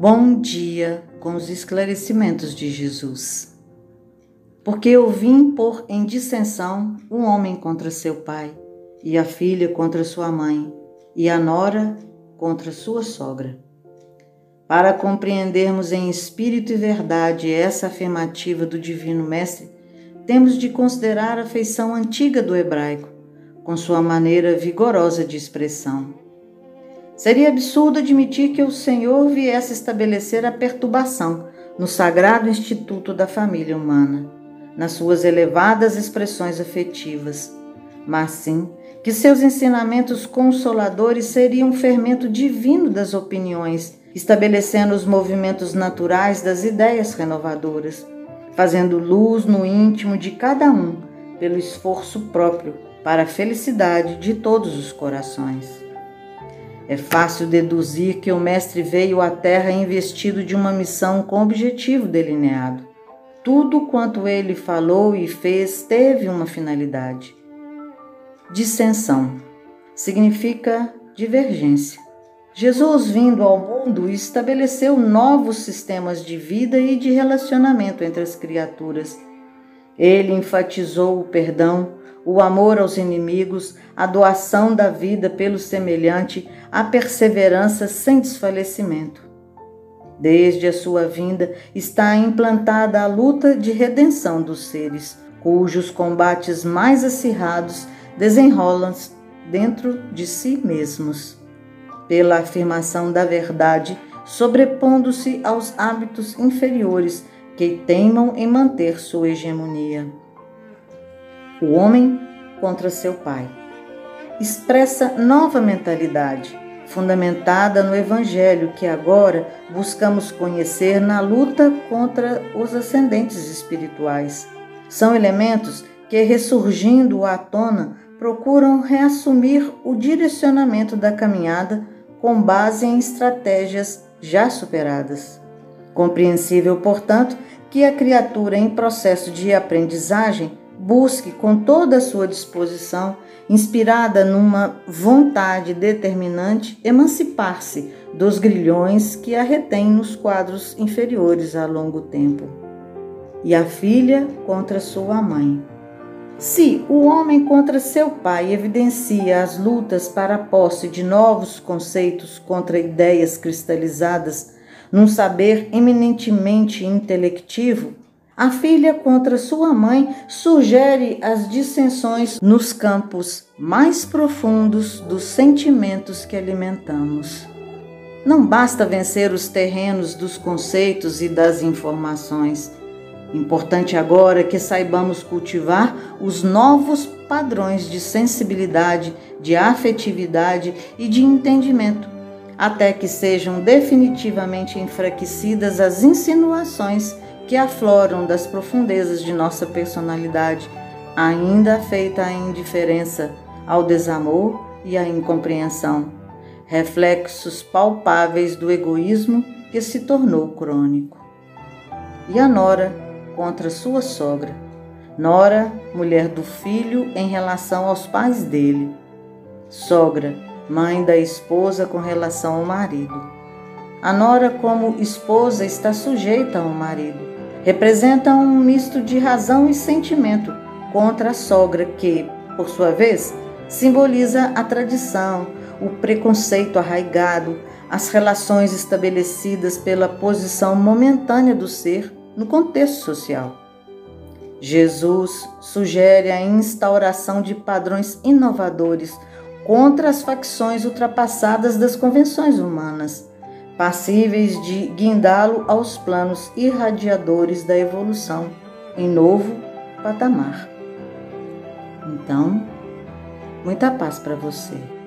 Bom dia com os esclarecimentos de Jesus. Porque eu vim pôr em dissensão um homem contra seu pai, e a filha contra sua mãe, e a nora contra sua sogra. Para compreendermos em espírito e verdade essa afirmativa do Divino Mestre, temos de considerar a feição antiga do hebraico, com sua maneira vigorosa de expressão Seria absurdo admitir que o Senhor viesse estabelecer a perturbação no sagrado instituto da família humana, nas suas elevadas expressões afetivas, mas sim que seus ensinamentos consoladores seriam um fermento divino das opiniões, estabelecendo os movimentos naturais das ideias renovadoras, fazendo luz no íntimo de cada um pelo esforço próprio para a felicidade de todos os corações. É fácil deduzir que o Mestre veio à Terra investido de uma missão com objetivo delineado. Tudo quanto ele falou e fez teve uma finalidade. Dissensão significa divergência. Jesus, vindo ao mundo, estabeleceu novos sistemas de vida e de relacionamento entre as criaturas. Ele enfatizou o perdão, o amor aos inimigos, a doação da vida pelo semelhante, a perseverança sem desfalecimento. Desde a sua vinda está implantada a luta de redenção dos seres, cujos combates mais acirrados desenrolam dentro de si mesmos. Pela afirmação da verdade, sobrepondo-se aos hábitos inferiores que teimam em manter sua hegemonia o homem contra seu pai. Expressa nova mentalidade, fundamentada no Evangelho que agora buscamos conhecer na luta contra os ascendentes espirituais. São elementos que, ressurgindo à tona, procuram reassumir o direcionamento da caminhada com base em estratégias já superadas. Compreensível, portanto, que a criatura em processo de aprendizagem busque com toda a sua disposição, inspirada numa vontade determinante, emancipar-se dos grilhões que a retêm nos quadros inferiores a longo tempo. E a filha contra sua mãe. Se o homem contra seu pai evidencia as lutas para a posse de novos conceitos contra ideias cristalizadas num saber eminentemente intelectivo, a filha contra sua mãe sugere as dissensões nos campos mais profundos dos sentimentos que alimentamos. Não basta vencer os terrenos dos conceitos e das informações. Importante agora que saibamos cultivar os novos padrões de sensibilidade, de afetividade e de entendimento, até que sejam definitivamente enfraquecidas as insinuações que afloram das profundezas de nossa personalidade, ainda feita à indiferença, ao desamor e à incompreensão, reflexos palpáveis do egoísmo que se tornou crônico. E a Nora contra sua sogra. Nora, mulher do filho em relação aos pais dele. Sogra, mãe da esposa com relação ao marido. A Nora, como esposa, está sujeita ao marido representa um misto de razão e sentimento contra a sogra, que, por sua vez, simboliza a tradição, o preconceito arraigado, as relações estabelecidas pela posição momentânea do ser no contexto social. Jesus sugere a instauração de padrões inovadores contra as facções ultrapassadas das convenções humanas passíveis de guindá-lo aos planos irradiadores da evolução em novo patamar. Então, muita paz para você.